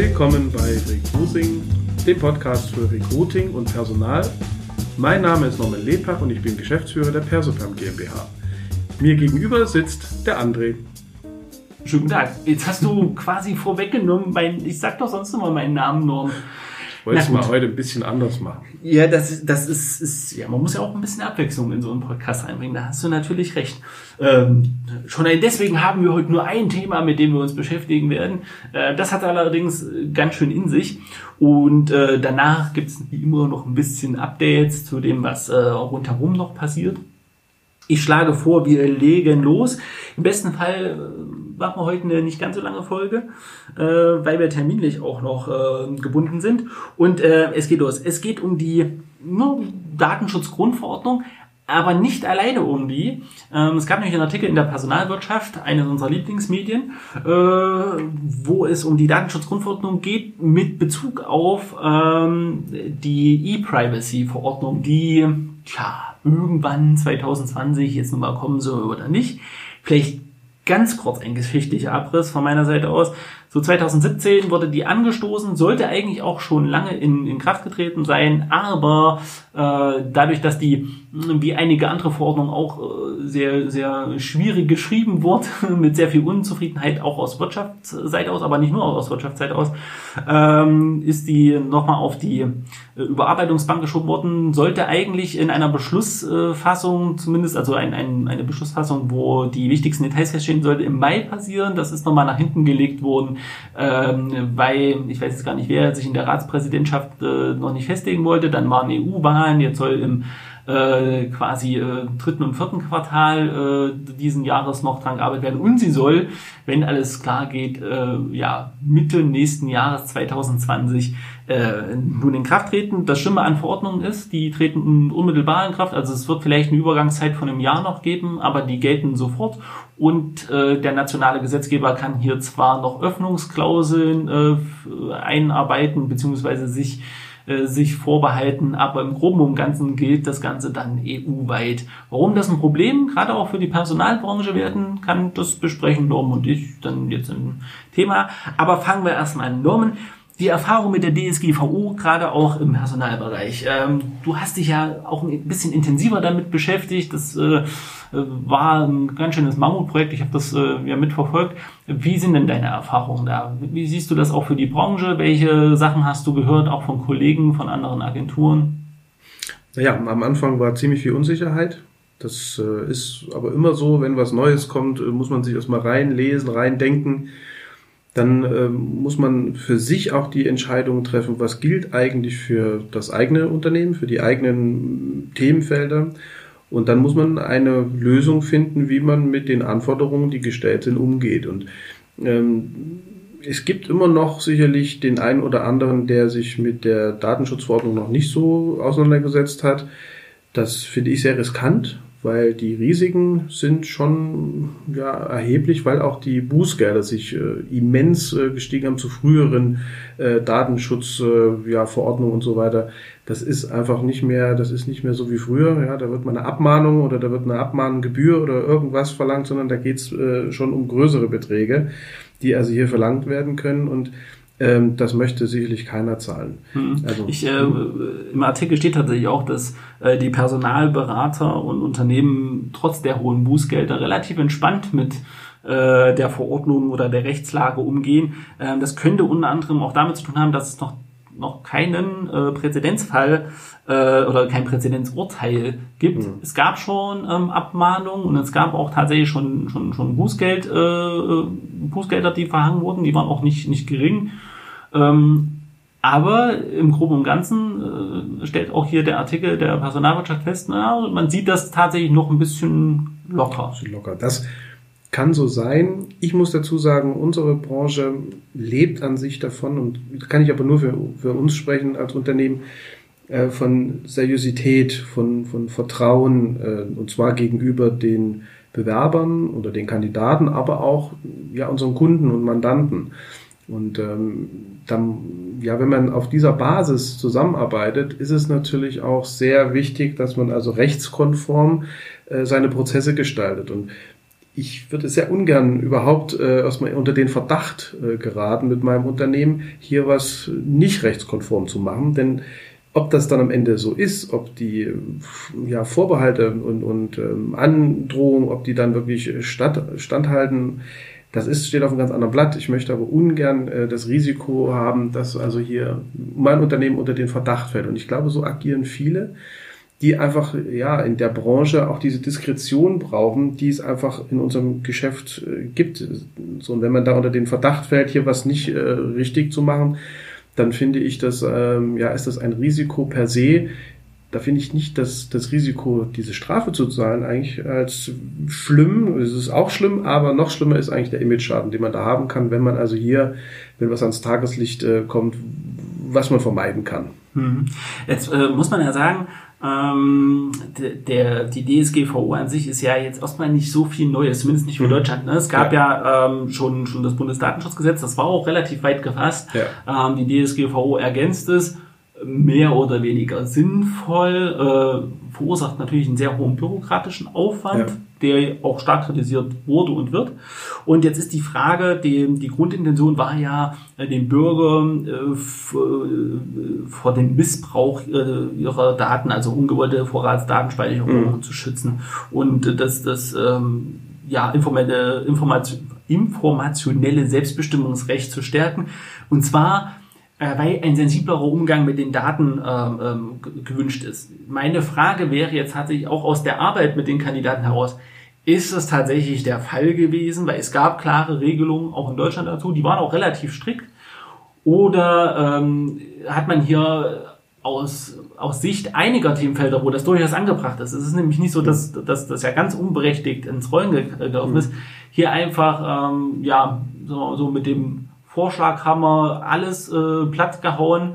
Willkommen bei Recruiting, dem Podcast für Recruiting und Personal. Mein Name ist Norman Lepach und ich bin Geschäftsführer der Persopam GmbH. Mir gegenüber sitzt der André. Schönen guten Tag. Jetzt hast du quasi vorweggenommen, mein, ich sag doch sonst immer meinen Namen, Norm. Wollte es mal heute ein bisschen anders machen. Ja, das, ist- das ist, ist, ja, man muss ja auch ein bisschen Abwechslung in so einen Podcast einbringen. Da hast du natürlich recht. Ähm, schon deswegen haben wir heute nur ein Thema, mit dem wir uns beschäftigen werden. Äh, das hat allerdings äh, ganz schön in sich. Und äh, danach gibt es wie immer noch ein bisschen Updates zu dem, was äh, rundherum noch passiert. Ich schlage vor, wir legen los. Im besten Fall äh, machen wir heute eine nicht ganz so lange Folge, äh, weil wir terminlich auch noch äh, gebunden sind. Und äh, es geht los. Es geht um die ne, Datenschutzgrundverordnung, aber nicht alleine um die. Ähm, es gab nämlich einen Artikel in der Personalwirtschaft, eines unserer Lieblingsmedien, äh, wo es um die Datenschutzgrundverordnung geht mit Bezug auf ähm, die E-Privacy-Verordnung, die tja, irgendwann 2020 jetzt nun mal kommen soll oder nicht. Vielleicht ganz kurz ein geschichtlicher Abriss von meiner Seite aus. So 2017 wurde die angestoßen, sollte eigentlich auch schon lange in, in Kraft getreten sein, aber äh, dadurch, dass die mh, wie einige andere Verordnungen auch äh, sehr, sehr schwierig geschrieben wurde, mit sehr viel Unzufriedenheit auch aus Wirtschaftsseite aus, aber nicht nur aus Wirtschaftsseite aus, ähm, ist die nochmal auf die äh, Überarbeitungsbank geschoben worden, sollte eigentlich in einer Beschlussfassung zumindest, also ein, ein, eine Beschlussfassung, wo die wichtigsten Details feststehen sollte, im Mai passieren. Das ist nochmal nach hinten gelegt worden, ähm, weil, ich weiß jetzt gar nicht, wer sich in der Ratspräsidentschaft äh, noch nicht festlegen wollte. Dann waren EU-Wahlen, jetzt soll im äh, quasi äh, dritten und vierten Quartal äh, diesen Jahres noch dran gearbeitet werden und sie soll, wenn alles klar geht, äh, ja Mitte nächsten Jahres 2020 äh, nun in Kraft treten. Das Schlimme an Verordnungen ist, die treten unmittelbar in Kraft, also es wird vielleicht eine Übergangszeit von einem Jahr noch geben, aber die gelten sofort und äh, der nationale Gesetzgeber kann hier zwar noch Öffnungsklauseln äh, einarbeiten beziehungsweise sich äh, sich vorbehalten, aber im Groben und Ganzen gilt das Ganze dann EU-weit. Warum das ein Problem gerade auch für die Personalbranche werden kann, das besprechen Norm und ich dann jetzt im Thema. Aber fangen wir erstmal an. Norman, die Erfahrung mit der DSGVO, gerade auch im Personalbereich. Ähm, du hast dich ja auch ein bisschen intensiver damit beschäftigt. Das äh, war ein ganz schönes Mammutprojekt. Ich habe das äh, ja mitverfolgt. Wie sind denn deine Erfahrungen da? Wie siehst du das auch für die Branche? Welche Sachen hast du gehört, auch von Kollegen, von anderen Agenturen? Naja, am Anfang war ziemlich viel Unsicherheit. Das äh, ist aber immer so, wenn was Neues kommt, äh, muss man sich erstmal reinlesen, reindenken. Dann ähm, muss man für sich auch die Entscheidung treffen, was gilt eigentlich für das eigene Unternehmen, für die eigenen Themenfelder. Und dann muss man eine Lösung finden, wie man mit den Anforderungen, die gestellt sind, umgeht. Und ähm, es gibt immer noch sicherlich den einen oder anderen, der sich mit der Datenschutzverordnung noch nicht so auseinandergesetzt hat. Das finde ich sehr riskant, weil die Risiken sind schon ja, erheblich, weil auch die Bußgelder sich äh, immens äh, gestiegen haben zu früheren äh, Datenschutzverordnungen äh, ja, und so weiter. Das ist einfach nicht mehr, das ist nicht mehr so wie früher. Ja, da wird mal eine Abmahnung oder da wird eine Abmahngebühr oder irgendwas verlangt, sondern da geht's äh, schon um größere Beträge, die also hier verlangt werden können und ähm, das möchte sicherlich keiner zahlen. Also, ich, äh, Im Artikel steht tatsächlich auch, dass äh, die Personalberater und Unternehmen trotz der hohen Bußgelder relativ entspannt mit äh, der Verordnung oder der Rechtslage umgehen. Ähm, das könnte unter anderem auch damit zu tun haben, dass es noch noch keinen äh, Präzedenzfall äh, oder kein Präzedenzurteil gibt. Mhm. Es gab schon ähm, Abmahnungen und es gab auch tatsächlich schon schon schon Bußgeld äh, Bußgelder, die verhangen wurden. Die waren auch nicht nicht gering. Ähm, aber im Groben und Ganzen äh, stellt auch hier der Artikel der Personalwirtschaft fest, na, man sieht das tatsächlich noch ein bisschen locker. Locker. Das kann so sein. Ich muss dazu sagen, unsere Branche lebt an sich davon und kann ich aber nur für, für uns sprechen als Unternehmen äh, von Seriosität, von, von Vertrauen äh, und zwar gegenüber den Bewerbern oder den Kandidaten, aber auch ja unseren Kunden und Mandanten. Und ähm, dann, ja, wenn man auf dieser Basis zusammenarbeitet, ist es natürlich auch sehr wichtig, dass man also rechtskonform äh, seine Prozesse gestaltet. Und ich würde sehr ungern überhaupt äh, erstmal unter den Verdacht äh, geraten mit meinem Unternehmen, hier was nicht rechtskonform zu machen, denn ob das dann am Ende so ist, ob die ja, Vorbehalte und, und ähm, Androhungen, ob die dann wirklich statt, standhalten, das ist, steht auf einem ganz anderen Blatt. Ich möchte aber ungern äh, das Risiko haben, dass also hier mein Unternehmen unter den Verdacht fällt. Und ich glaube, so agieren viele die einfach ja in der Branche auch diese Diskretion brauchen, die es einfach in unserem Geschäft äh, gibt. So, und wenn man da unter den Verdacht fällt, hier was nicht äh, richtig zu machen, dann finde ich, dass ähm, ja ist das ein Risiko per se. Da finde ich nicht, dass das Risiko, diese Strafe zu zahlen, eigentlich als schlimm. Es ist auch schlimm, aber noch schlimmer ist eigentlich der Image-Schaden, den man da haben kann, wenn man also hier, wenn was ans Tageslicht äh, kommt, was man vermeiden kann. Mhm. Jetzt äh, muss man ja sagen, ähm, der, die DSGVO an sich ist ja jetzt erstmal nicht so viel Neues, zumindest nicht für mhm. Deutschland. Ne? Es gab ja, ja ähm, schon, schon das Bundesdatenschutzgesetz, das war auch relativ weit gefasst. Ja. Ähm, die DSGVO ergänzt es mehr oder weniger sinnvoll, äh, verursacht natürlich einen sehr hohen bürokratischen Aufwand, ja. Der auch stark kritisiert wurde und wird. Und jetzt ist die Frage, die, die Grundintention war ja, äh, den Bürger äh, äh, vor dem Missbrauch äh, ihrer Daten, also ungewollte Vorratsdatenspeicherung mhm. zu schützen und das, das ähm, ja, informelle, Information, informationelle Selbstbestimmungsrecht zu stärken. Und zwar weil ein sensiblerer Umgang mit den Daten ähm, ähm gewünscht ist. Meine Frage wäre jetzt tatsächlich auch aus der Arbeit mit den Kandidaten heraus, ist es tatsächlich der Fall gewesen, weil es gab klare Regelungen auch in Deutschland dazu, die waren auch relativ strikt, oder ähm, hat man hier aus, aus Sicht einiger Themenfelder, wo das durchaus angebracht ist. Es ist nämlich nicht so, dass, dass das ja ganz unberechtigt ins Rollen gelaufen ist. Hier einfach ähm, ja so, so mit dem Vorschlaghammer, alles äh, platt gehauen,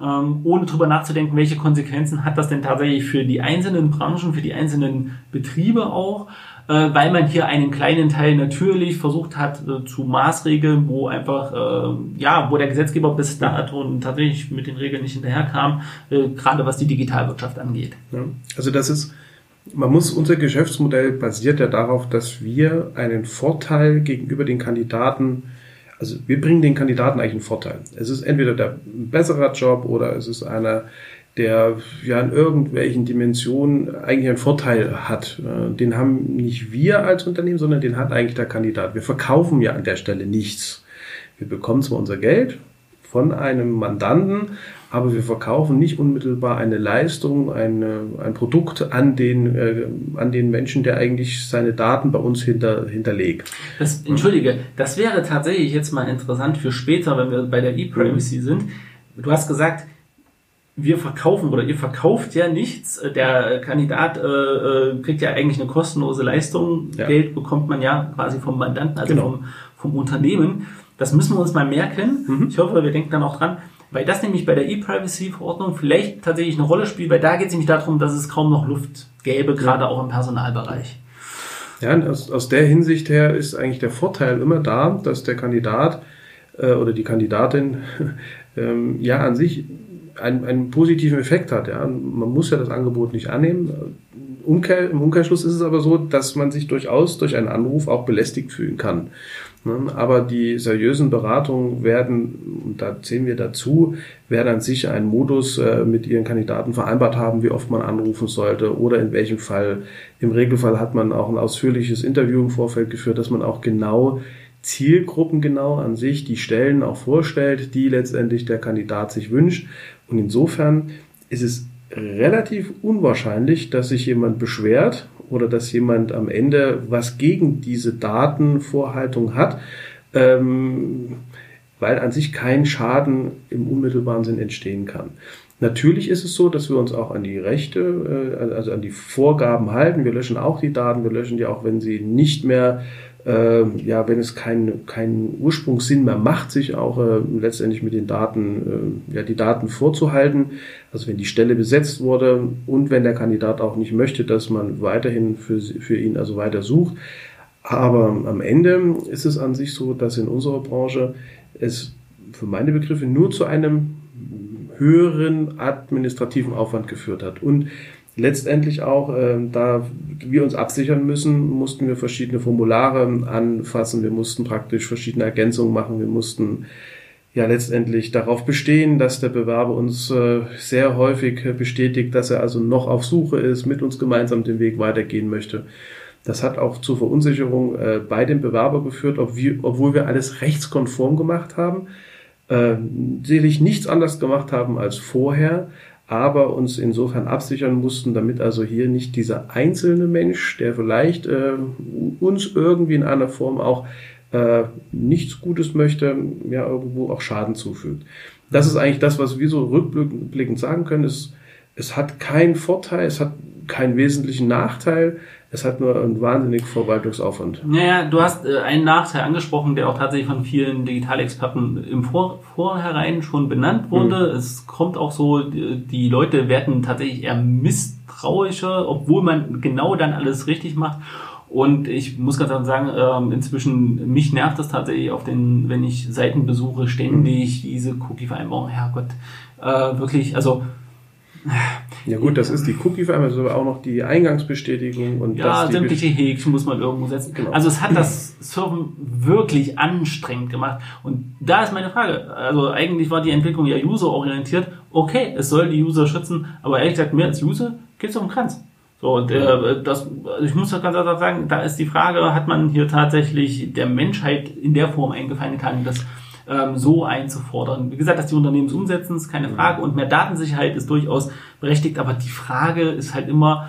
ähm, ohne drüber nachzudenken, welche Konsequenzen hat das denn tatsächlich für die einzelnen Branchen, für die einzelnen Betriebe auch, äh, weil man hier einen kleinen Teil natürlich versucht hat äh, zu maßregeln, wo einfach, äh, ja, wo der Gesetzgeber bis dato tatsächlich mit den Regeln nicht hinterherkam, äh, gerade was die Digitalwirtschaft angeht. Ja, also das ist man muss, unser Geschäftsmodell basiert ja darauf, dass wir einen Vorteil gegenüber den Kandidaten also wir bringen den Kandidaten eigentlich einen Vorteil. Es ist entweder der bessere Job oder es ist einer, der ja in irgendwelchen Dimensionen eigentlich einen Vorteil hat. Äh, den haben nicht wir als Unternehmen, sondern den hat eigentlich der Kandidat. Wir verkaufen ja an der Stelle nichts. Wir bekommen zwar unser Geld von einem Mandanten, aber wir verkaufen nicht unmittelbar eine Leistung, eine, ein Produkt an den, äh, an den Menschen, der eigentlich seine Daten bei uns hinter, hinterlegt. Das, Entschuldige, das wäre tatsächlich jetzt mal interessant für später, wenn wir bei der E-Privacy mhm. sind. Du hast gesagt, wir verkaufen oder ihr verkauft ja nichts. Der Kandidat äh, äh, kriegt ja eigentlich eine kostenlose Leistung. Ja. Geld bekommt man ja quasi vom Mandanten, also genau. vom, vom Unternehmen. Das müssen wir uns mal merken. Mhm. Ich hoffe, wir denken dann auch dran. Weil das nämlich bei der E-Privacy-Verordnung vielleicht tatsächlich eine Rolle spielt, weil da geht es nämlich darum, dass es kaum noch Luft gäbe, gerade auch im Personalbereich. Ja, aus, aus der Hinsicht her ist eigentlich der Vorteil immer da, dass der Kandidat äh, oder die Kandidatin ähm, ja an sich einen, einen positiven Effekt hat. Ja. Man muss ja das Angebot nicht annehmen. Umkehr, Im Umkehrschluss ist es aber so, dass man sich durchaus durch einen Anruf auch belästigt fühlen kann. Ne? Aber die seriösen Beratungen werden, und da zählen wir dazu, werden an sich einen Modus äh, mit ihren Kandidaten vereinbart haben, wie oft man anrufen sollte oder in welchem Fall. Im Regelfall hat man auch ein ausführliches Interview im Vorfeld geführt, dass man auch genau Zielgruppen genau an sich die Stellen auch vorstellt, die letztendlich der Kandidat sich wünscht. Und insofern ist es relativ unwahrscheinlich, dass sich jemand beschwert oder dass jemand am Ende was gegen diese Datenvorhaltung hat, ähm, weil an sich kein Schaden im unmittelbaren Sinn entstehen kann. Natürlich ist es so, dass wir uns auch an die Rechte, äh, also an die Vorgaben halten. Wir löschen auch die Daten, wir löschen die auch, wenn sie nicht mehr äh, ja, wenn es keinen keinen Ursprungssinn mehr macht, sich auch äh, letztendlich mit den Daten, äh, ja, die Daten vorzuhalten. Also wenn die Stelle besetzt wurde und wenn der Kandidat auch nicht möchte, dass man weiterhin für, für ihn also weiter sucht. Aber am Ende ist es an sich so, dass in unserer Branche es für meine Begriffe nur zu einem höheren administrativen Aufwand geführt hat. Und letztendlich auch, äh, da wir uns absichern müssen, mussten wir verschiedene Formulare anfassen, wir mussten praktisch verschiedene Ergänzungen machen, wir mussten ja letztendlich darauf bestehen, dass der Bewerber uns äh, sehr häufig bestätigt, dass er also noch auf Suche ist, mit uns gemeinsam den Weg weitergehen möchte. Das hat auch zur Verunsicherung äh, bei dem Bewerber geführt, ob wir, obwohl wir alles rechtskonform gemacht haben, äh, sicherlich nichts anders gemacht haben als vorher, aber uns insofern absichern mussten, damit also hier nicht dieser einzelne Mensch, der vielleicht äh, uns irgendwie in einer Form auch äh, nichts Gutes möchte, ja irgendwo auch Schaden zufügt. Das ist eigentlich das, was wir so rückblickend sagen können. Es, es hat keinen Vorteil, es hat keinen wesentlichen Nachteil. Es hat nur einen wahnsinnigen Verwaltungsaufwand. Naja, du hast äh, einen Nachteil angesprochen, der auch tatsächlich von vielen Digitalexperten im Vor Vorherein schon benannt wurde. Mhm. Es kommt auch so, die, Leute werden tatsächlich eher misstrauischer, obwohl man genau dann alles richtig macht. Und ich muss ganz ehrlich sagen, ähm, inzwischen, mich nervt das tatsächlich auf den, wenn ich Seiten besuche, ständig diese Cookie-Vereinbarung. Herrgott, äh, wirklich, also ja gut, das ist die Cookie-Vereinbarung, aber auch noch die Eingangsbestätigung und ja, sämtliche Häkchen muss man irgendwo setzen. Genau. Also es hat das Surfen wirklich anstrengend gemacht. Und da ist meine Frage. Also eigentlich war die Entwicklung ja user-orientiert. Okay, es soll die User schützen, aber ehrlich gesagt, mehr als User geht's um den Kranz. So, und äh, das, also ich muss ganz klar sagen, da ist die Frage, hat man hier tatsächlich der Menschheit in der Form eingefallen kann, das ähm, so einzufordern. Wie gesagt, dass die Unternehmen es umsetzen, ist keine Frage. Und mehr Datensicherheit ist durchaus berechtigt, aber die Frage ist halt immer,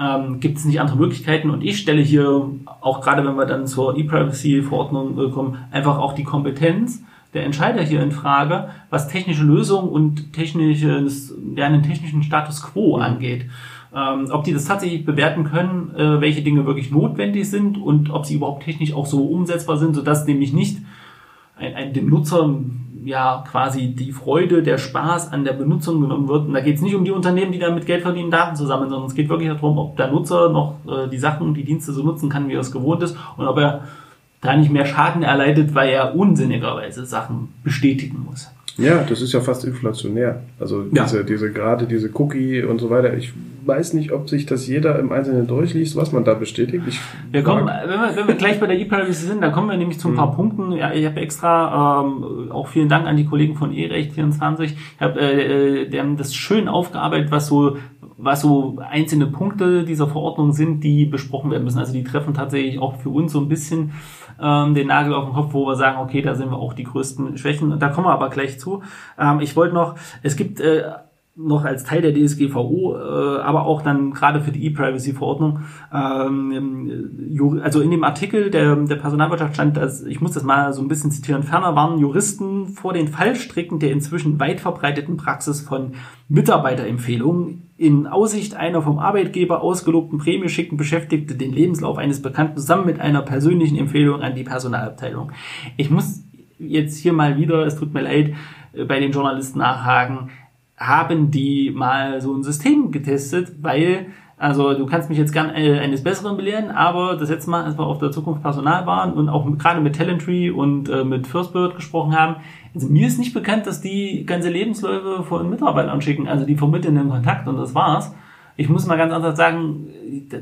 ähm, gibt es nicht andere Möglichkeiten? Und ich stelle hier, auch gerade wenn wir dann zur E-Privacy-Verordnung äh, kommen, einfach auch die Kompetenz der Entscheider hier in Frage, was technische Lösungen und technisches, ja, einen technischen Status quo angeht ähm, ob die das tatsächlich bewerten können, äh, welche Dinge wirklich notwendig sind und ob sie überhaupt technisch auch so umsetzbar sind, sodass nämlich nicht ein, ein, dem Nutzer ja quasi die Freude, der Spaß an der Benutzung genommen wird. Und da geht es nicht um die Unternehmen, die damit Geld verdienen, Daten zu sammeln, sondern es geht wirklich darum, ob der Nutzer noch äh, die Sachen, die Dienste so nutzen kann, wie er es gewohnt ist und ob er da nicht mehr Schaden erleidet, weil er unsinnigerweise Sachen bestätigen muss. Ja, das ist ja fast inflationär. Also diese, ja. diese gerade diese Cookie und so weiter. Ich weiß nicht, ob sich das jeder im Einzelnen durchliest, was man da bestätigt. Ich wir kommen, wenn wir, wenn wir gleich bei der E-Privacy sind, dann kommen wir nämlich zu ein paar mhm. Punkten. Ja, ich habe extra ähm, auch vielen Dank an die Kollegen von E-Recht24. Ich habe äh, äh, die haben das schön aufgearbeitet, was so was so einzelne Punkte dieser Verordnung sind, die besprochen werden müssen. Also die treffen tatsächlich auch für uns so ein bisschen ähm, den Nagel auf den Kopf, wo wir sagen, okay, da sind wir auch die größten Schwächen. Da kommen wir aber gleich zu. Ähm, ich wollte noch, es gibt äh, noch als Teil der DSGVO, äh, aber auch dann gerade für die E-Privacy-Verordnung. Ähm, also in dem Artikel der, der Personalwirtschaft stand, dass, ich muss das mal so ein bisschen zitieren, ferner warnen Juristen vor den Fallstricken der inzwischen weit verbreiteten Praxis von Mitarbeiterempfehlungen. In Aussicht einer vom Arbeitgeber ausgelobten Prämie schicken Beschäftigte den Lebenslauf eines Bekannten zusammen mit einer persönlichen Empfehlung an die Personalabteilung. Ich muss jetzt hier mal wieder, es tut mir leid, äh, bei den Journalisten nachhaken haben die mal so ein System getestet, weil, also du kannst mich jetzt gern äh, eines Besseren belehren, aber das letzte Mal, als wir auf der Zukunft Personal waren und auch gerade mit Talentry und äh, mit Firstbird gesprochen haben, also mir ist nicht bekannt, dass die ganze Lebensläufe von Mitarbeitern schicken, also die vermitteln den Kontakt und das war's. Ich muss mal ganz anders sagen,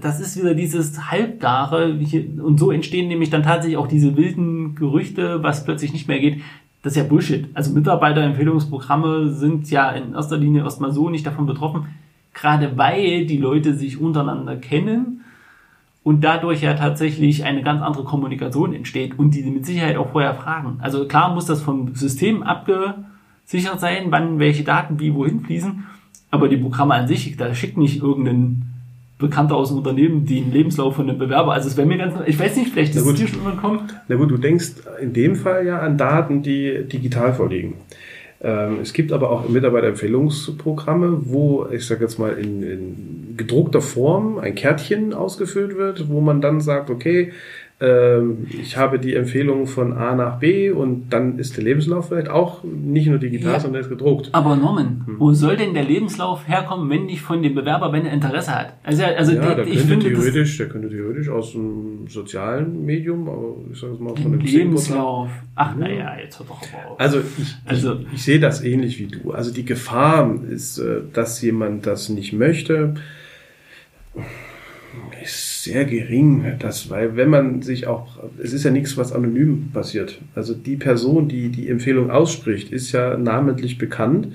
das ist wieder dieses Halbgare. Und so entstehen nämlich dann tatsächlich auch diese wilden Gerüchte, was plötzlich nicht mehr geht das ist ja Bullshit. Also Mitarbeiterempfehlungsprogramme sind ja in erster Linie erstmal so nicht davon betroffen, gerade weil die Leute sich untereinander kennen und dadurch ja tatsächlich eine ganz andere Kommunikation entsteht und die mit Sicherheit auch vorher fragen. Also klar muss das vom System abgesichert sein, wann welche Daten wie wohin fließen, aber die Programme an sich, da schickt nicht irgendein Bekannte aus dem Unternehmen den Lebenslauf von einem Bewerber. Also es wäre mir ganz, ich weiß nicht, vielleicht ist es dir schon immer Na gut, du denkst in dem Fall ja an Daten, die digital vorliegen. Ähm, es gibt aber auch Mitarbeiterempfehlungsprogramme, wo, ich sage jetzt mal, in, in gedruckter Form ein Kärtchen ausgefüllt wird, wo man dann sagt, okay, ich habe die Empfehlung von A nach B und dann ist der Lebenslauf vielleicht auch nicht nur digital, ja. sondern ist gedruckt. Aber Norman, hm. wo soll denn der Lebenslauf herkommen, wenn nicht von dem Bewerber, wenn er Interesse hat? Also, also ja, der, ich könnte finde theoretisch, der könnte theoretisch aus einem sozialen Medium, aber ich sage es mal von einem Lebenslauf. Ach, naja, jetzt hört doch auf. Also, ich, also ich, ich sehe das ähnlich wie du. Also die Gefahr ist, äh, dass jemand das nicht möchte ist sehr gering, das, weil wenn man sich auch, es ist ja nichts, was anonym passiert. Also die Person, die die Empfehlung ausspricht, ist ja namentlich bekannt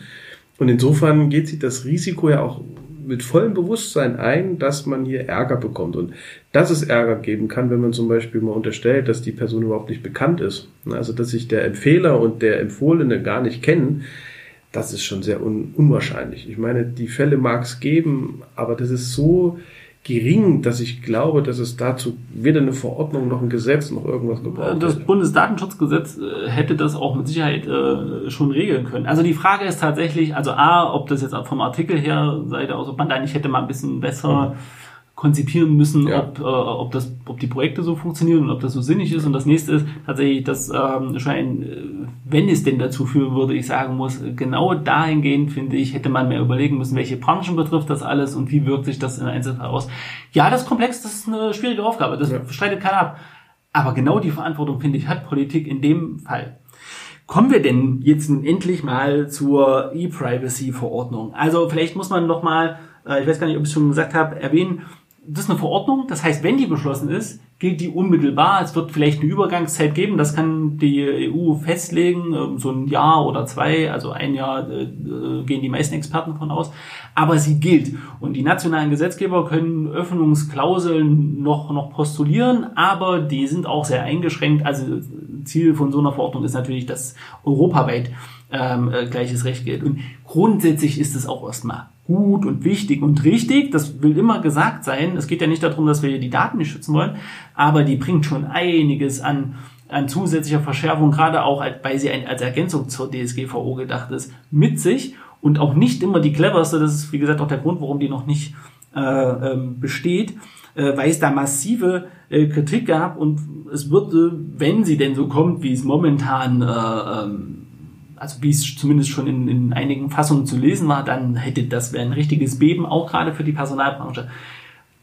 und insofern geht sie das Risiko ja auch mit vollem Bewusstsein ein, dass man hier Ärger bekommt und dass es Ärger geben kann, wenn man zum Beispiel mal unterstellt, dass die Person überhaupt nicht bekannt ist. Also dass sich der Empfehler und der Empfohlene gar nicht kennen, das ist schon sehr un unwahrscheinlich. Ich meine, die Fälle mag es geben, aber das ist so gering, dass ich glaube, dass es dazu weder eine Verordnung noch ein Gesetz noch irgendwas gebraucht Das Bundesdatenschutzgesetz äh, hätte das auch mit Sicherheit äh, schon regeln können. Also die Frage ist tatsächlich, also A, ob das jetzt vom Artikel her sei, also ob man da nicht hätte mal ein bisschen besser mhm konzipieren müssen, ja. ob, äh, ob, das, ob die Projekte so funktionieren und ob das so sinnig ist. Und das nächste ist tatsächlich, dass ähm, schon ein, äh, wenn es denn dazu führen würde, ich sagen muss, genau dahingehend, finde ich, hätte man mehr überlegen müssen, welche Branchen betrifft das alles und wie wirkt sich das in Einzelfall aus. Ja, das ist komplex, das ist eine schwierige Aufgabe, das ja. streitet keiner ab. Aber genau die Verantwortung, finde ich, hat Politik in dem Fall. Kommen wir denn jetzt endlich mal zur E-Privacy-Verordnung? Also vielleicht muss man noch mal, äh, ich weiß gar nicht, ob ich es schon gesagt habe, erwähnen, das ist eine Verordnung. Das heißt, wenn die beschlossen ist, gilt die unmittelbar. Es wird vielleicht eine Übergangszeit geben. Das kann die EU festlegen, ähm, so ein Jahr oder zwei. Also ein Jahr äh, gehen die meisten Experten von aus. Aber sie gilt. Und die nationalen Gesetzgeber können Öffnungsklauseln noch, noch postulieren, aber die sind auch sehr eingeschränkt. Also Ziel von so einer Verordnung ist natürlich, dass europaweit ähm, äh, gleiches Recht gilt. Und grundsätzlich ist es auch erstmal gut und wichtig und richtig. Das will immer gesagt sein. Es geht ja nicht darum, dass wir die Daten nicht schützen wollen, aber die bringt schon einiges an, an zusätzlicher Verschärfung, gerade auch weil sie als Ergänzung zur DSGVO gedacht ist, mit sich und auch nicht immer die cleverste. Das ist, wie gesagt, auch der Grund, warum die noch nicht äh, ähm, besteht, äh, weil es da massive äh, Kritik gab und es würde, wenn sie denn so kommt, wie es momentan äh, ähm, also wie es zumindest schon in, in einigen Fassungen zu lesen war, dann hätte das wäre ein richtiges Beben, auch gerade für die Personalbranche.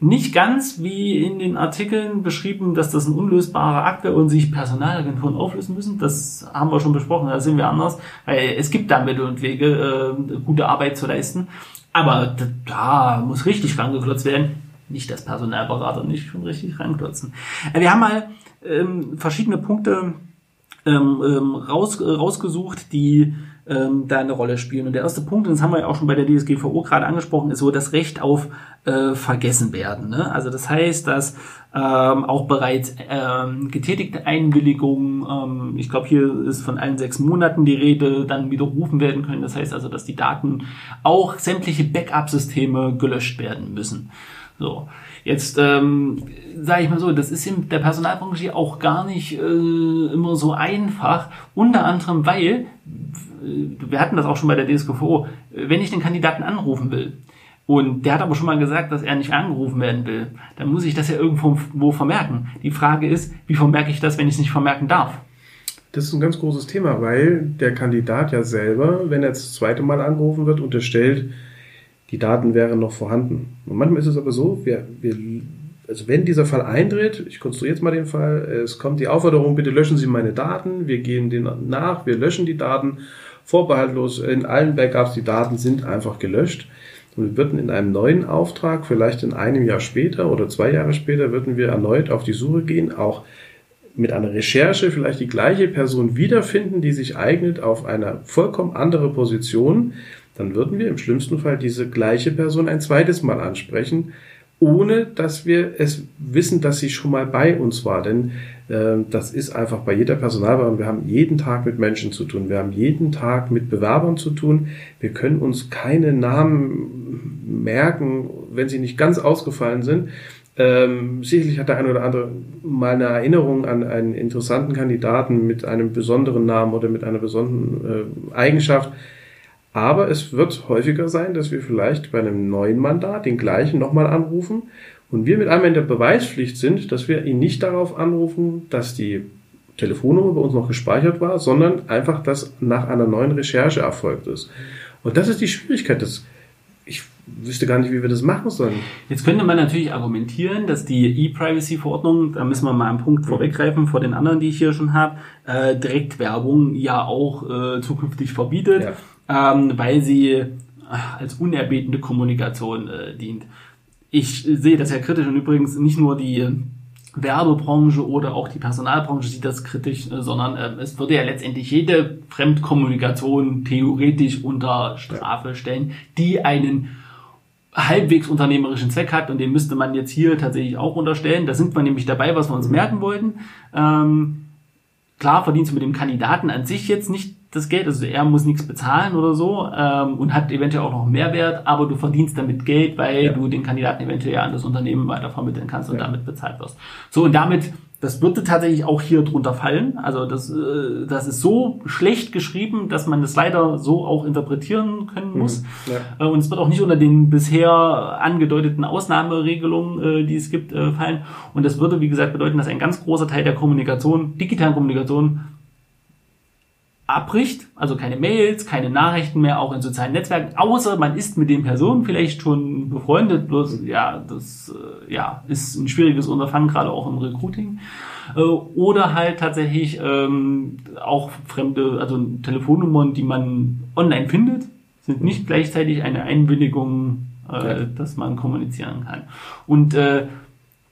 Nicht ganz wie in den Artikeln beschrieben, dass das ein unlösbarer Akt wäre und sich Personalagenturen auflösen müssen. Das haben wir schon besprochen, da sind wir anders, weil es gibt da Mittel und Wege, äh, gute Arbeit zu leisten. Aber da muss richtig rangeklotzt werden. Nicht das Personalberater nicht schon richtig ranklotzen. Äh, wir haben mal ähm, verschiedene Punkte ähm, ähm, raus, äh, rausgesucht, die ähm, da eine Rolle spielen. Und der erste Punkt, das haben wir ja auch schon bei der DSGVO gerade angesprochen, ist so das Recht auf äh, vergessen werden. Ne? Also das heißt, dass ähm, auch bereits ähm, getätigte Einwilligungen, ähm, ich glaube hier ist von allen sechs Monaten die Rede, dann widerrufen werden können. Das heißt also, dass die Daten auch sämtliche Backup-Systeme gelöscht werden müssen. So. Jetzt ähm, sage ich mal so, das ist in der Personalbranche auch gar nicht äh, immer so einfach. Unter anderem, weil, äh, wir hatten das auch schon bei der DSGVO, wenn ich den Kandidaten anrufen will, und der hat aber schon mal gesagt, dass er nicht angerufen werden will, dann muss ich das ja irgendwo vermerken. Die Frage ist, wie vermerke ich das, wenn ich es nicht vermerken darf? Das ist ein ganz großes Thema, weil der Kandidat ja selber, wenn er das zweite Mal angerufen wird, unterstellt, die Daten wären noch vorhanden. Und manchmal ist es aber so, wir, wir, also wenn dieser Fall eintritt, ich konstruiere jetzt mal den Fall, es kommt die Aufforderung, bitte löschen Sie meine Daten, wir gehen den nach, wir löschen die Daten, vorbehaltlos in allen Backups, die Daten sind einfach gelöscht. Und wir würden in einem neuen Auftrag, vielleicht in einem Jahr später oder zwei Jahre später, würden wir erneut auf die Suche gehen, auch mit einer Recherche vielleicht die gleiche Person wiederfinden, die sich eignet auf eine vollkommen andere Position, dann würden wir im schlimmsten Fall diese gleiche Person ein zweites Mal ansprechen, ohne dass wir es wissen, dass sie schon mal bei uns war. Denn äh, das ist einfach bei jeder Personalbewerbung. Wir haben jeden Tag mit Menschen zu tun. Wir haben jeden Tag mit Bewerbern zu tun. Wir können uns keine Namen merken, wenn sie nicht ganz ausgefallen sind. Ähm, sicherlich hat der eine oder andere mal eine Erinnerung an einen interessanten Kandidaten mit einem besonderen Namen oder mit einer besonderen äh, Eigenschaft. Aber es wird häufiger sein, dass wir vielleicht bei einem neuen Mandat den gleichen nochmal anrufen und wir mit einmal in der Beweispflicht sind, dass wir ihn nicht darauf anrufen, dass die Telefonnummer bei uns noch gespeichert war, sondern einfach, dass nach einer neuen Recherche erfolgt ist. Und das ist die Schwierigkeit. Das, ich wüsste gar nicht, wie wir das machen sollen. Jetzt könnte man natürlich argumentieren, dass die E-Privacy-Verordnung, da müssen wir mal einen Punkt vorweggreifen vor den anderen, die ich hier schon habe, äh, Direktwerbung ja auch äh, zukünftig verbietet. Ja ähm, weil sie äh, als unerbetene Kommunikation äh, dient. ich sehe das ja kritisch und übrigens nicht nur die Werbebranche oder auch die Personalbranche sieht das kritisch, äh, sondern äh, es würde ja letztendlich jede Fremdkommunikation theoretisch unter Strafe stellen, die einen halbwegs unternehmerischen Zweck hat und den müsste man jetzt hier tatsächlich auch unterstellen. Da sind wir nämlich dabei, was wir uns merken wollten. Ähm, klar verdienst du mit dem Kandidaten an sich jetzt nicht das Geld, also er muss nichts bezahlen oder so ähm, und hat eventuell auch noch Mehrwert, aber du verdienst damit Geld, weil ja. du den Kandidaten eventuell an das Unternehmen weitervermitteln kannst und ja. damit bezahlt wirst. So und damit das würde tatsächlich auch hier drunter fallen. Also das, äh, das ist so schlecht geschrieben, dass man das leider so auch interpretieren können mhm. muss. Mhm, ja. äh, und es wird auch nicht unter den bisher angedeuteten Ausnahmeregelungen, äh, die es gibt, äh, fallen. Und das würde, wie gesagt, bedeuten, dass ein ganz großer Teil der Kommunikation, digitalen Kommunikation, abbricht, also keine Mails, keine Nachrichten mehr, auch in sozialen Netzwerken, außer man ist mit den Personen vielleicht schon befreundet, bloß ja, das äh, ja, ist ein schwieriges Unterfangen, gerade auch im Recruiting. Äh, oder halt tatsächlich ähm, auch fremde, also Telefonnummern, die man online findet, sind nicht gleichzeitig eine Einwilligung, äh, dass man kommunizieren kann. Und äh,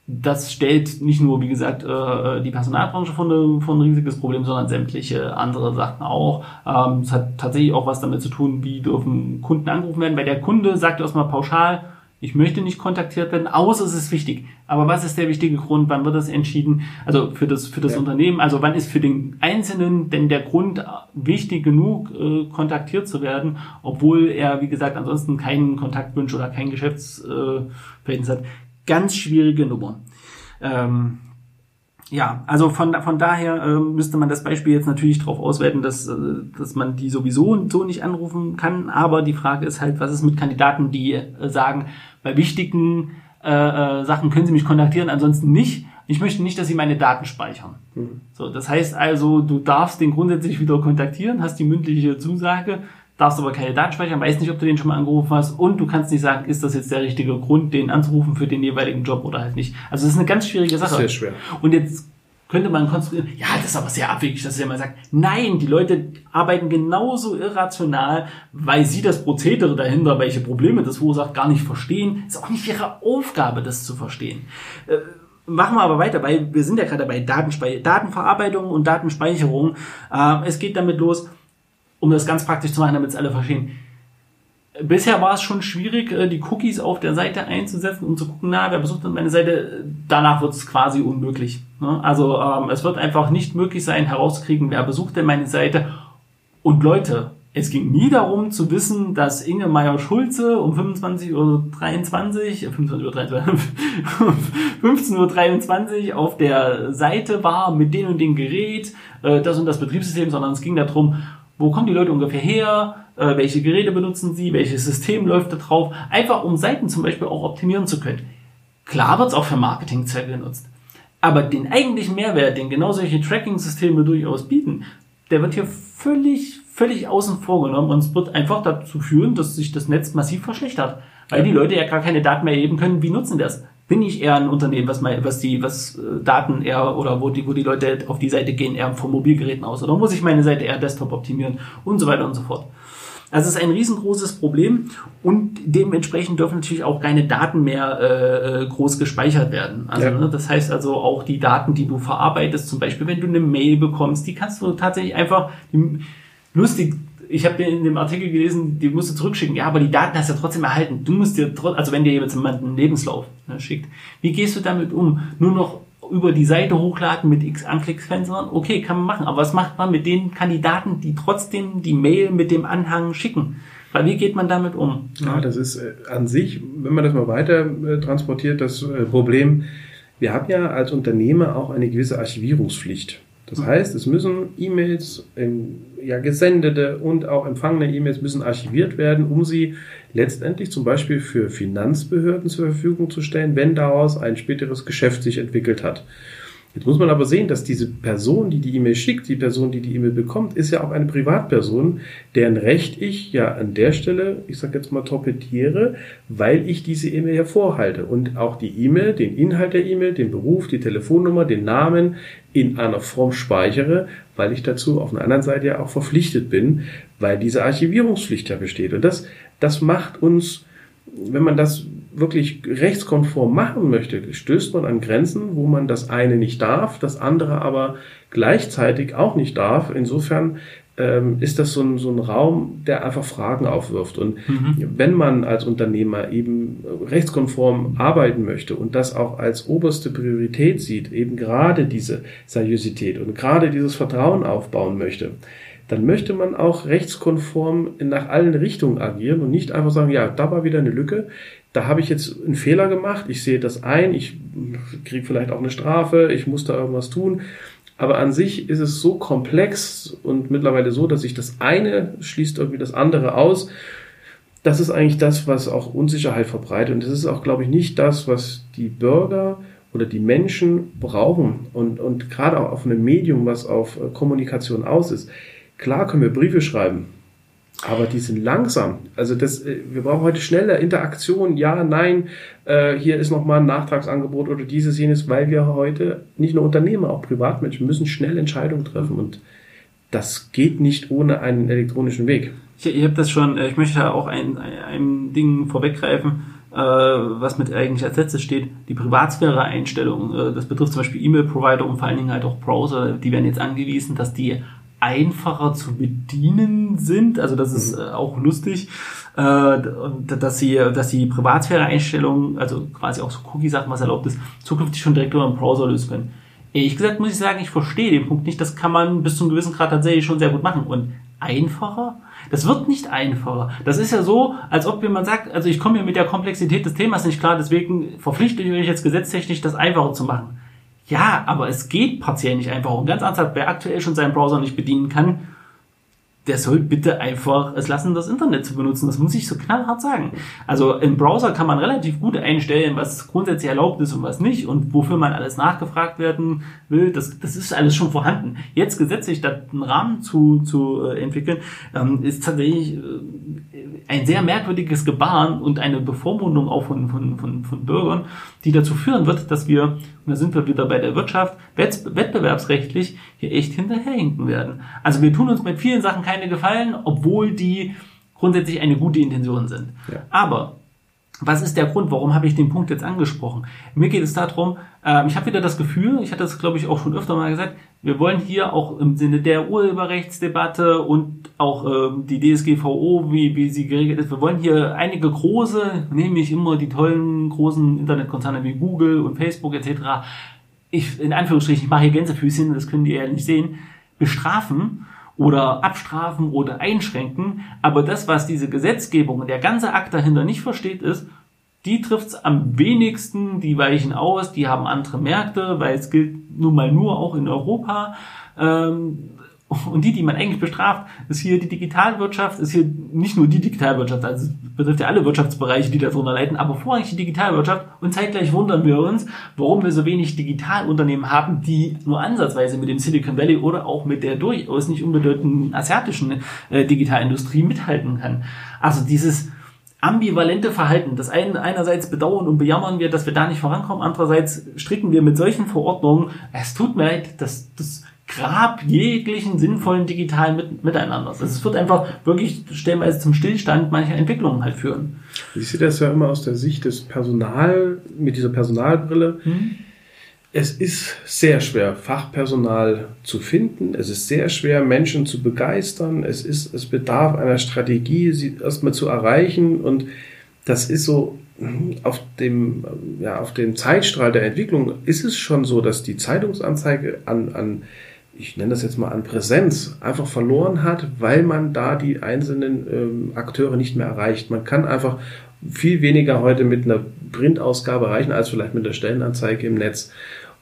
das stellt nicht nur, wie gesagt, äh, die Personalbranche vor, ein, vor ein riesiges Problem, sondern sämtliche andere Sachen auch. Ähm, es hat tatsächlich auch was damit zu tun, wie dürfen Kunden angerufen werden, weil der Kunde sagt erstmal pauschal, ich möchte nicht kontaktiert werden, außer es ist wichtig. Aber was ist der wichtige Grund? Wann wird das entschieden? Also für das, für das ja. Unternehmen, also wann ist für den Einzelnen denn der Grund wichtig genug, äh, kontaktiert zu werden, obwohl er, wie gesagt, ansonsten keinen Kontaktwunsch oder kein Geschäftsverhältnis hat? Ganz schwierige Nummer. Ähm, ja, also von, von daher äh, müsste man das Beispiel jetzt natürlich darauf auswerten, dass, äh, dass man die sowieso so nicht anrufen kann. Aber die Frage ist halt, was ist mit Kandidaten, die äh, sagen, bei wichtigen äh, äh, Sachen können sie mich kontaktieren, ansonsten nicht. Ich möchte nicht, dass sie meine Daten speichern. Mhm. So, das heißt also, du darfst den grundsätzlich wieder kontaktieren, hast die mündliche Zusage, darfst aber keine Daten speichern, weißt nicht, ob du den schon mal angerufen hast und du kannst nicht sagen, ist das jetzt der richtige Grund, den anzurufen für den jeweiligen Job oder halt nicht. Also das ist eine ganz schwierige Sache. Sehr schwer. Und jetzt könnte man konstruieren, ja, das ist aber sehr abwegig, dass mal sagt, nein, die Leute arbeiten genauso irrational, weil sie das Prozedere dahinter, welche Probleme das verursacht, gar nicht verstehen. Ist auch nicht ihre Aufgabe, das zu verstehen. Äh, machen wir aber weiter, weil wir sind ja gerade bei Datenspei Datenverarbeitung und Datenspeicherung. Äh, es geht damit los, um das ganz praktisch zu machen, damit es alle verstehen. Bisher war es schon schwierig, äh, die Cookies auf der Seite einzusetzen, um zu gucken, na, wer besucht denn meine Seite? Danach wird es quasi unmöglich. Ne? Also ähm, es wird einfach nicht möglich sein, herauszukriegen, wer besucht denn meine Seite. Und Leute, es ging nie darum zu wissen, dass Inge Meyer-Schulze um 25.23 Uhr, 25 Uhr, 15.23 Uhr auf der Seite war mit dem und dem Gerät, äh, das und das Betriebssystem, sondern es ging darum, wo kommen die Leute ungefähr her? Äh, welche Geräte benutzen sie? Welches System läuft da drauf? Einfach um Seiten zum Beispiel auch optimieren zu können. Klar wird es auch für Marketingzwecke genutzt. Aber den eigentlichen Mehrwert, den genau solche Tracking-Systeme durchaus bieten, der wird hier völlig, völlig außen vor genommen und es wird einfach dazu führen, dass sich das Netz massiv verschlechtert. Weil die Leute ja gar keine Daten mehr erheben können. Wie nutzen das? Bin ich eher ein Unternehmen, was mal, was die, was äh, Daten eher oder wo die, wo die Leute auf die Seite gehen, eher von Mobilgeräten aus oder muss ich meine Seite eher Desktop optimieren und so weiter und so fort. Also es ist ein riesengroßes Problem und dementsprechend dürfen natürlich auch keine Daten mehr äh, äh groß gespeichert werden. Also ja. ne, das heißt also auch die Daten, die du verarbeitest, zum Beispiel wenn du eine Mail bekommst, die kannst du tatsächlich einfach lustig ich habe in dem Artikel gelesen, die musst du zurückschicken. Ja, aber die Daten hast du ja trotzdem erhalten. Du musst dir trotzdem, also wenn dir jetzt jemand einen Lebenslauf ne, schickt, wie gehst du damit um? Nur noch über die Seite hochladen mit x Anklicksfenstern? Okay, kann man machen. Aber was macht man mit den Kandidaten, die trotzdem die Mail mit dem Anhang schicken? Weil wie geht man damit um? Ja, das ist äh, an sich, wenn man das mal weiter äh, transportiert, das äh, Problem, wir haben ja als Unternehmer auch eine gewisse Archivierungspflicht. Das mhm. heißt, es müssen E-Mails, ja, gesendete und auch empfangene E-Mails müssen archiviert werden, um sie letztendlich zum Beispiel für Finanzbehörden zur Verfügung zu stellen, wenn daraus ein späteres Geschäft sich entwickelt hat. Jetzt muss man aber sehen, dass diese Person, die die E-Mail schickt, die Person, die die E-Mail bekommt, ist ja auch eine Privatperson, deren Recht ich ja an der Stelle, ich sage jetzt mal torpediere, weil ich diese E-Mail hervorhalte und auch die E-Mail, den Inhalt der E-Mail, den Beruf, die Telefonnummer, den Namen in einer Form speichere, weil ich dazu auf einer anderen Seite ja auch verpflichtet bin, weil diese Archivierungspflicht ja besteht. Und das, das macht uns, wenn man das wirklich rechtskonform machen möchte, stößt man an Grenzen, wo man das eine nicht darf, das andere aber gleichzeitig auch nicht darf. Insofern ähm, ist das so ein, so ein Raum, der einfach Fragen aufwirft. Und mhm. wenn man als Unternehmer eben rechtskonform arbeiten möchte und das auch als oberste Priorität sieht, eben gerade diese Seriosität und gerade dieses Vertrauen aufbauen möchte, dann möchte man auch rechtskonform nach allen Richtungen agieren und nicht einfach sagen, ja, da war wieder eine Lücke, da habe ich jetzt einen Fehler gemacht, ich sehe das ein, ich kriege vielleicht auch eine Strafe, ich muss da irgendwas tun. Aber an sich ist es so komplex und mittlerweile so, dass sich das eine schließt irgendwie das andere aus. Das ist eigentlich das, was auch Unsicherheit verbreitet. Und das ist auch, glaube ich, nicht das, was die Bürger oder die Menschen brauchen. Und, und gerade auch auf einem Medium, was auf Kommunikation aus ist. Klar können wir Briefe schreiben, aber die sind langsam. Also das, äh, wir brauchen heute schnelle Interaktion. Ja, nein, äh, hier ist nochmal ein Nachtragsangebot oder dieses, jenes, weil wir heute nicht nur Unternehmer, auch Privatmenschen müssen schnell Entscheidungen treffen und das geht nicht ohne einen elektronischen Weg. Ich, ich habe das schon, äh, ich möchte auch ein, ein Ding vorweggreifen, äh, was mit eigentlich als letztes steht, die Privatsphäre-Einstellung. Äh, das betrifft zum Beispiel E-Mail-Provider und vor allen Dingen halt auch Browser, die werden jetzt angewiesen, dass die einfacher zu bedienen sind. Also das ist mhm. äh, auch lustig. Äh, und dass sie, dass die Privatsphäre-Einstellungen, also quasi auch so Cookie-Sachen, was erlaubt ist, zukünftig schon direkt über den Browser lösen können. Ehrlich gesagt muss ich sagen, ich verstehe den Punkt nicht. Das kann man bis zu einem gewissen Grad tatsächlich schon sehr gut machen. Und einfacher? Das wird nicht einfacher. Das ist ja so, als ob jemand sagt, also ich komme mir mit der Komplexität des Themas nicht klar, deswegen verpflichte ich euch jetzt gesetztechnisch, das einfacher zu machen. Ja, aber es geht partiell nicht einfach. Und ganz ernsthaft, wer aktuell schon seinen Browser nicht bedienen kann, der soll bitte einfach es lassen, das Internet zu benutzen. Das muss ich so knallhart sagen. Also im Browser kann man relativ gut einstellen, was grundsätzlich erlaubt ist und was nicht und wofür man alles nachgefragt werden will. Das, das ist alles schon vorhanden. Jetzt gesetzlich da einen Rahmen zu, zu äh, entwickeln, ähm, ist tatsächlich äh, ein sehr merkwürdiges Gebaren und eine Bevormundung auch von, von, von, von Bürgern, die dazu führen wird, dass wir, und da sind wir wieder bei der Wirtschaft, wettbewerbsrechtlich hier echt hinterherhinken werden. Also wir tun uns mit vielen Sachen keine Gefallen, obwohl die grundsätzlich eine gute Intention sind. Ja. Aber was ist der Grund? Warum habe ich den Punkt jetzt angesprochen? Mir geht es darum, äh, ich habe wieder das Gefühl, ich hatte das glaube ich auch schon öfter mal gesagt, wir wollen hier auch im Sinne der Urheberrechtsdebatte und auch ähm, die DSGVO, wie, wie sie geregelt ist, wir wollen hier einige große, nämlich immer die tollen großen Internetkonzerne wie Google und Facebook etc., ich, in Anführungsstrichen, ich mache hier Gänsefüßchen, das können die ja nicht sehen, bestrafen oder abstrafen oder einschränken. Aber das, was diese Gesetzgebung und der ganze Akt dahinter nicht versteht, ist, die trifft's am wenigsten, die weichen aus, die haben andere Märkte, weil es gilt nun mal nur auch in Europa. Ähm, und die, die man eigentlich bestraft, ist hier die Digitalwirtschaft, ist hier nicht nur die Digitalwirtschaft, also betrifft ja alle Wirtschaftsbereiche, die darunter leiden, aber vorrangig die Digitalwirtschaft. Und zeitgleich wundern wir uns, warum wir so wenig Digitalunternehmen haben, die nur ansatzweise mit dem Silicon Valley oder auch mit der durchaus nicht unbedeutenden asiatischen äh, Digitalindustrie mithalten kann. Also dieses ambivalente Verhalten. Das eine, einerseits bedauern und bejammern wir, dass wir da nicht vorankommen, andererseits stricken wir mit solchen Verordnungen. Es tut mir leid, das, das Grab jeglichen sinnvollen digitalen mit, Miteinander. Also es wird einfach wirklich stellenweise zum Stillstand mancher Entwicklungen halt führen. Ich sehe das ja immer aus der Sicht des Personal, mit dieser Personalbrille. Hm. Es ist sehr schwer, Fachpersonal zu finden. Es ist sehr schwer, Menschen zu begeistern. Es ist, es bedarf einer Strategie, sie erstmal zu erreichen. Und das ist so, auf dem, ja, auf dem Zeitstrahl der Entwicklung ist es schon so, dass die Zeitungsanzeige an, an ich nenne das jetzt mal an Präsenz, einfach verloren hat, weil man da die einzelnen ähm, Akteure nicht mehr erreicht. Man kann einfach viel weniger heute mit einer Printausgabe erreichen, als vielleicht mit der Stellenanzeige im Netz.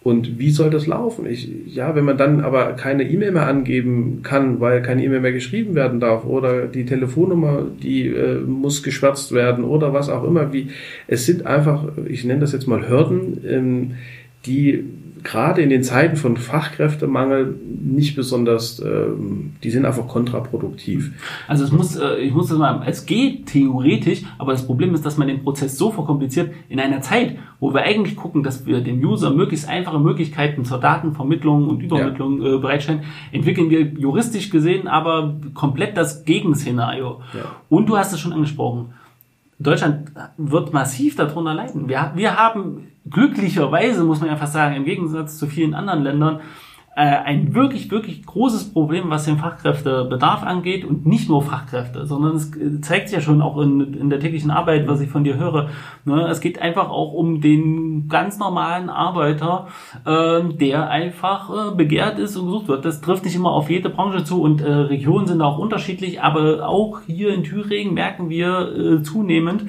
Und wie soll das laufen? Ich, ja, wenn man dann aber keine E-Mail mehr angeben kann, weil keine E-Mail mehr geschrieben werden darf oder die Telefonnummer, die äh, muss geschwärzt werden oder was auch immer, wie, es sind einfach, ich nenne das jetzt mal Hürden, ähm, die gerade in den Zeiten von Fachkräftemangel nicht besonders, ähm, die sind einfach kontraproduktiv. Also es muss, äh, ich muss das mal, es geht theoretisch, aber das Problem ist, dass man den Prozess so verkompliziert in einer Zeit, wo wir eigentlich gucken, dass wir dem User möglichst einfache Möglichkeiten zur Datenvermittlung und Übermittlung ja. äh, bereitstellen, entwickeln wir juristisch gesehen aber komplett das Gegenszenario. Ja. Und du hast es schon angesprochen Deutschland wird massiv darunter leiden. Wir, wir haben glücklicherweise, muss man fast sagen, im Gegensatz zu vielen anderen Ländern, äh, ein wirklich, wirklich großes Problem, was den Fachkräftebedarf angeht und nicht nur Fachkräfte, sondern es zeigt sich ja schon auch in, in der täglichen Arbeit, was ich von dir höre. Ne? Es geht einfach auch um den ganz normalen Arbeiter, äh, der einfach äh, begehrt ist und gesucht wird. Das trifft nicht immer auf jede Branche zu und äh, Regionen sind auch unterschiedlich, aber auch hier in Thüringen merken wir äh, zunehmend,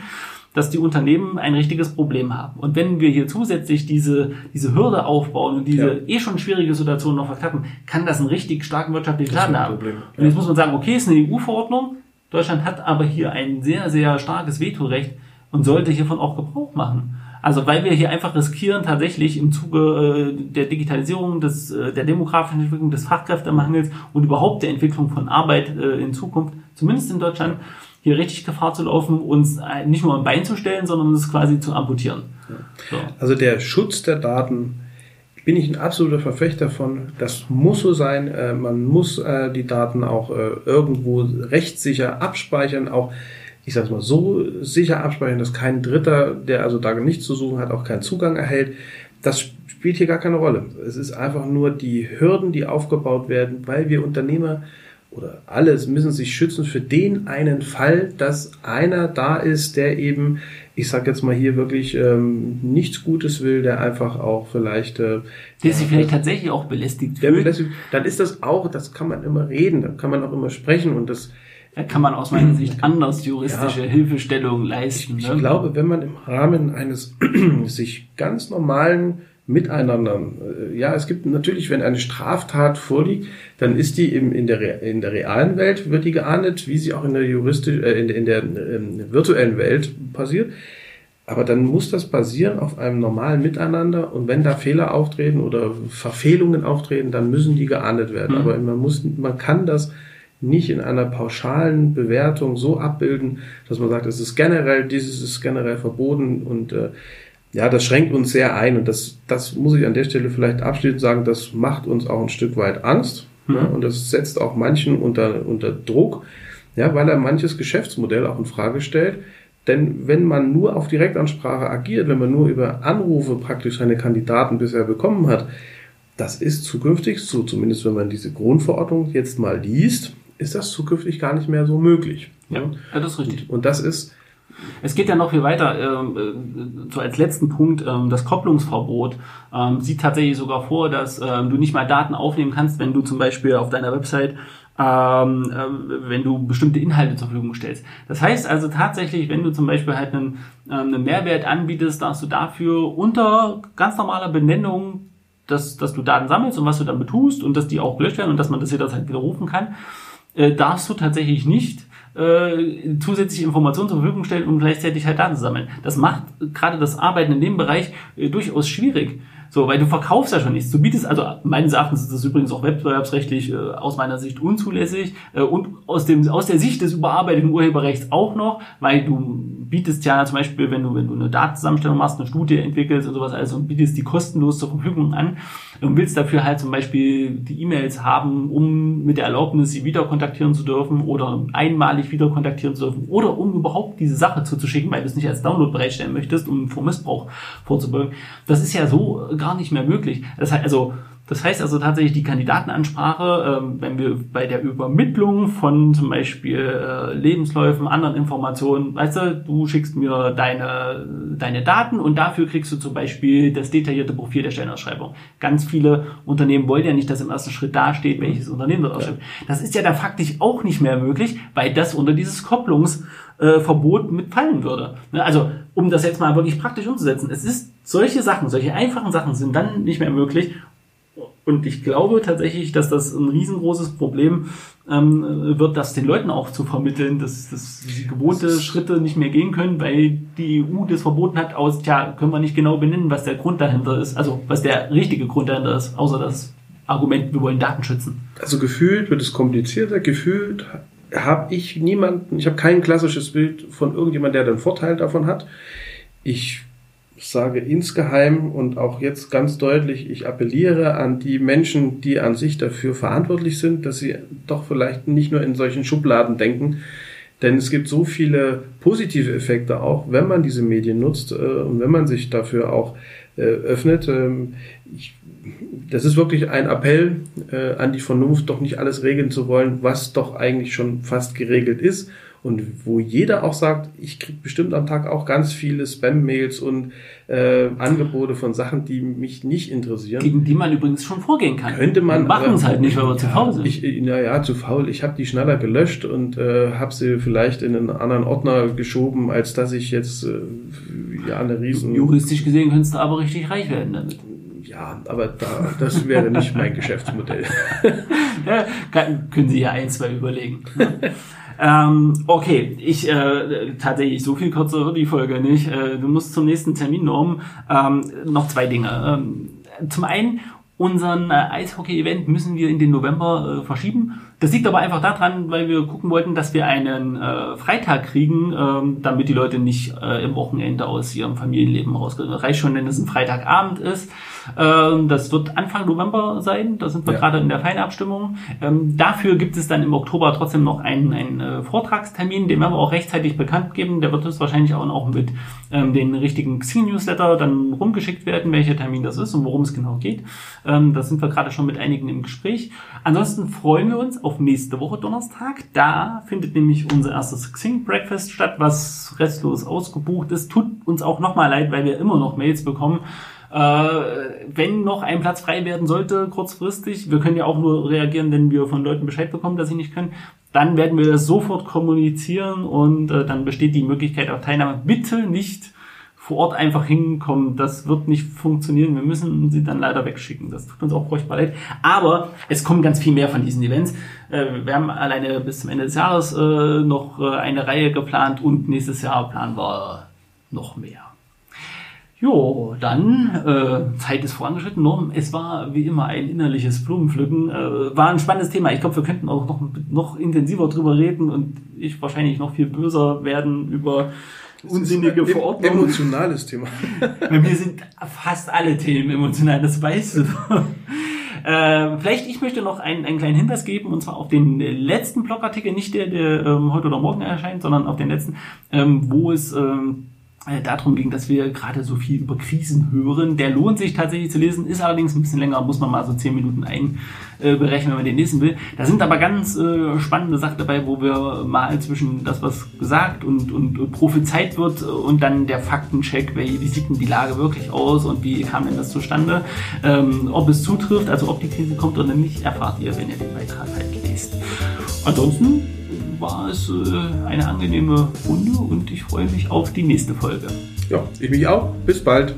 dass die Unternehmen ein richtiges Problem haben. Und wenn wir hier zusätzlich diese, diese Hürde aufbauen und diese ja. eh schon schwierige Situation noch verklappen, kann das einen richtig starken wirtschaftlichen Schaden haben. Problem. Und jetzt muss man sagen, okay, es ist eine EU-Verordnung, Deutschland hat aber hier ein sehr, sehr starkes Vetorecht und sollte hiervon auch Gebrauch machen. Also weil wir hier einfach riskieren, tatsächlich im Zuge äh, der Digitalisierung, des, äh, der demografischen Entwicklung, des Fachkräftemangels und überhaupt der Entwicklung von Arbeit äh, in Zukunft, zumindest in Deutschland, hier richtig Gefahr zu laufen, uns nicht nur ein Bein zu stellen, sondern uns quasi zu amputieren. So. Also der Schutz der Daten bin ich ein absoluter Verfechter von. Das muss so sein. Äh, man muss äh, die Daten auch äh, irgendwo rechtssicher abspeichern, auch ich sage mal so sicher abspeichern, dass kein Dritter, der also da nichts zu suchen hat, auch keinen Zugang erhält. Das spielt hier gar keine Rolle. Es ist einfach nur die Hürden, die aufgebaut werden, weil wir Unternehmer oder alles müssen sich schützen für den einen Fall, dass einer da ist, der eben, ich sag jetzt mal hier wirklich ähm, nichts Gutes will, der einfach auch vielleicht äh, der sich vielleicht tatsächlich auch belästigt fühlt. Belästigt, dann ist das auch, das kann man immer reden, da kann man auch immer sprechen und das da kann man aus meiner Sicht anders juristische ja, Hilfestellung leisten. Ich, ich ne? glaube, wenn man im Rahmen eines sich ganz normalen miteinander. Äh, ja, es gibt natürlich, wenn eine Straftat vorliegt, dann ist die im, in, der, in der realen Welt, wird die geahndet, wie sie auch in der juristisch, äh, in, in der ähm, virtuellen Welt passiert. Aber dann muss das basieren auf einem normalen Miteinander und wenn da Fehler auftreten oder Verfehlungen auftreten, dann müssen die geahndet werden. Mhm. Aber man muss, man kann das nicht in einer pauschalen Bewertung so abbilden, dass man sagt, es ist generell, dieses ist generell verboten und äh, ja, das schränkt uns sehr ein und das, das muss ich an der Stelle vielleicht abschließend sagen, das macht uns auch ein Stück weit Angst mhm. ja, und das setzt auch manchen unter, unter Druck, ja, weil er manches Geschäftsmodell auch in Frage stellt. Denn wenn man nur auf Direktansprache agiert, wenn man nur über Anrufe praktisch seine Kandidaten bisher bekommen hat, das ist zukünftig, so zumindest wenn man diese Grundverordnung jetzt mal liest, ist das zukünftig gar nicht mehr so möglich. Ja, ja das ist richtig. Und, und das ist es geht ja noch viel weiter. Ähm, äh, so als letzten Punkt, ähm, das Kopplungsverbot ähm, sieht tatsächlich sogar vor, dass ähm, du nicht mal Daten aufnehmen kannst, wenn du zum Beispiel auf deiner Website ähm, äh, wenn du bestimmte Inhalte zur Verfügung stellst. Das heißt also tatsächlich, wenn du zum Beispiel halt einen, ähm, einen Mehrwert anbietest, darfst du dafür unter ganz normaler Benennung, dass, dass du Daten sammelst und was du dann betust und dass die auch gelöscht werden und dass man das jederzeit widerrufen kann, äh, darfst du tatsächlich nicht äh, zusätzliche Informationen zur Verfügung stellen, um gleichzeitig halt Daten zu sammeln. Das macht gerade das Arbeiten in dem Bereich äh, durchaus schwierig. So, weil du verkaufst ja schon nichts. Du bietest, also meines Erachtens ist das übrigens auch wettbewerbsrechtlich äh, aus meiner Sicht unzulässig äh, und aus dem aus der Sicht des überarbeiteten Urheberrechts auch noch, weil du bietest ja zum Beispiel, wenn du wenn du eine Datenzusammenstellung machst, eine Studie entwickelst und sowas also und bietest die kostenlos zur Verfügung an und willst dafür halt zum Beispiel die E-Mails haben, um mit der Erlaubnis sie wieder kontaktieren zu dürfen oder einmalig wieder kontaktieren zu dürfen oder um überhaupt diese Sache zuzuschicken, weil du es nicht als Download bereitstellen möchtest, um vor Missbrauch vorzubeugen. Das ist ja so gar nicht mehr möglich. Das heißt also, das heißt also tatsächlich die Kandidatenansprache, ähm, wenn wir bei der Übermittlung von zum Beispiel äh, Lebensläufen, anderen Informationen, weißt du, du schickst mir deine, deine Daten und dafür kriegst du zum Beispiel das detaillierte Profil der Stellenausschreibung. Ganz viele Unternehmen wollen ja nicht, dass im ersten Schritt dasteht, welches Unternehmen dort ausschreibt. Das ist ja da faktisch auch nicht mehr möglich, weil das unter dieses Kopplungsverbot äh, mitfallen würde. Ne, also, um das jetzt mal wirklich praktisch umzusetzen, es ist solche Sachen, solche einfachen Sachen sind dann nicht mehr möglich und ich glaube tatsächlich, dass das ein riesengroßes Problem ähm, wird, das den Leuten auch zu vermitteln, dass, dass sie gewohnte Schritte nicht mehr gehen können, weil die EU das verboten hat aus, tja, können wir nicht genau benennen, was der Grund dahinter ist, also was der richtige Grund dahinter ist, außer das Argument, wir wollen Daten schützen. Also gefühlt wird es komplizierter, gefühlt habe ich niemanden, ich habe kein klassisches Bild von irgendjemand, der den Vorteil davon hat. Ich sage insgeheim und auch jetzt ganz deutlich, ich appelliere an die Menschen, die an sich dafür verantwortlich sind, dass sie doch vielleicht nicht nur in solchen Schubladen denken, Denn es gibt so viele positive Effekte auch, wenn man diese Medien nutzt äh, und wenn man sich dafür auch äh, öffnet. Ähm, ich, das ist wirklich ein Appell äh, an die Vernunft, doch nicht alles regeln zu wollen, was doch eigentlich schon fast geregelt ist und wo jeder auch sagt, ich kriege bestimmt am Tag auch ganz viele Spam-Mails und äh, Angebote von Sachen, die mich nicht interessieren. Gegen die man übrigens schon vorgehen kann. Könnte man. Wir machen es halt nicht, weil wir ja, zu faul sind. Ich, naja, zu faul. Ich habe die schneller gelöscht und äh, habe sie vielleicht in einen anderen Ordner geschoben, als dass ich jetzt äh, ja eine riesen... Juristisch gesehen könntest du aber richtig reich werden damit. Ja, aber da, das wäre nicht mein Geschäftsmodell. ja, kann, können Sie ja ein, zwei überlegen. Ähm, okay, ich äh, tatsächlich so viel kürzer wird die Folge nicht. Äh, du musst zum nächsten Termin, Norm. Ähm, noch zwei Dinge. Ähm, zum einen, unseren äh, Eishockey-Event müssen wir in den November äh, verschieben. Das liegt aber einfach daran, weil wir gucken wollten, dass wir einen äh, Freitag kriegen, ähm, damit die Leute nicht äh, im Wochenende aus ihrem Familienleben rausgehen. Reicht schon, wenn es ein Freitagabend ist. Ähm, das wird Anfang November sein. Da sind wir ja. gerade in der Feinabstimmung. Ähm, dafür gibt es dann im Oktober trotzdem noch einen, einen äh, Vortragstermin, den werden wir auch rechtzeitig bekannt geben. Der wird uns wahrscheinlich auch noch mit ähm, den richtigen Xing-Newsletter dann rumgeschickt werden, welcher Termin das ist und worum es genau geht. Ähm, da sind wir gerade schon mit einigen im Gespräch. Ansonsten freuen wir uns auf auf nächste Woche Donnerstag. Da findet nämlich unser erstes Xing Breakfast statt, was restlos ausgebucht ist. Tut uns auch nochmal leid, weil wir immer noch Mails bekommen. Äh, wenn noch ein Platz frei werden sollte, kurzfristig, wir können ja auch nur reagieren, wenn wir von Leuten Bescheid bekommen, dass sie nicht können, dann werden wir das sofort kommunizieren und äh, dann besteht die Möglichkeit auf Teilnahme. Bitte nicht vor Ort einfach hinkommen. Das wird nicht funktionieren. Wir müssen sie dann leider wegschicken. Das tut uns auch furchtbar leid. Aber es kommen ganz viel mehr von diesen Events. Äh, wir haben alleine bis zum Ende des Jahres äh, noch äh, eine Reihe geplant und nächstes Jahr planen wir noch mehr. Jo, dann, äh, Zeit ist vorangeschritten. Norm, es war wie immer ein innerliches Blumenpflücken. Äh, war ein spannendes Thema. Ich glaube, wir könnten auch noch, noch intensiver drüber reden und ich wahrscheinlich noch viel böser werden über unsinnige Verordnung. Emotionales Thema. Bei mir sind fast alle Themen emotional, das weißt du. Äh, vielleicht, ich möchte noch einen, einen kleinen Hinweis geben, und zwar auf den letzten Blogartikel, nicht der, der ähm, heute oder morgen erscheint, sondern auf den letzten, ähm, wo es ähm, äh, darum ging, dass wir gerade so viel über Krisen hören. Der lohnt sich tatsächlich zu lesen, ist allerdings ein bisschen länger, muss man mal so zehn Minuten einberechnen, wenn man den lesen will. Da sind aber ganz äh, spannende Sachen dabei, wo wir mal zwischen das, was gesagt und, und prophezeit wird und dann der Faktencheck, wie, wie sieht denn die Lage wirklich aus und wie kam denn das zustande, ähm, ob es zutrifft, also ob die Krise kommt oder nicht, erfahrt ihr, wenn ihr den Beitrag halt lest. Ansonsten war es äh, eine angenehme Runde und ich freue mich auf die nächste Folge. Ja, ich mich auch. Bis bald.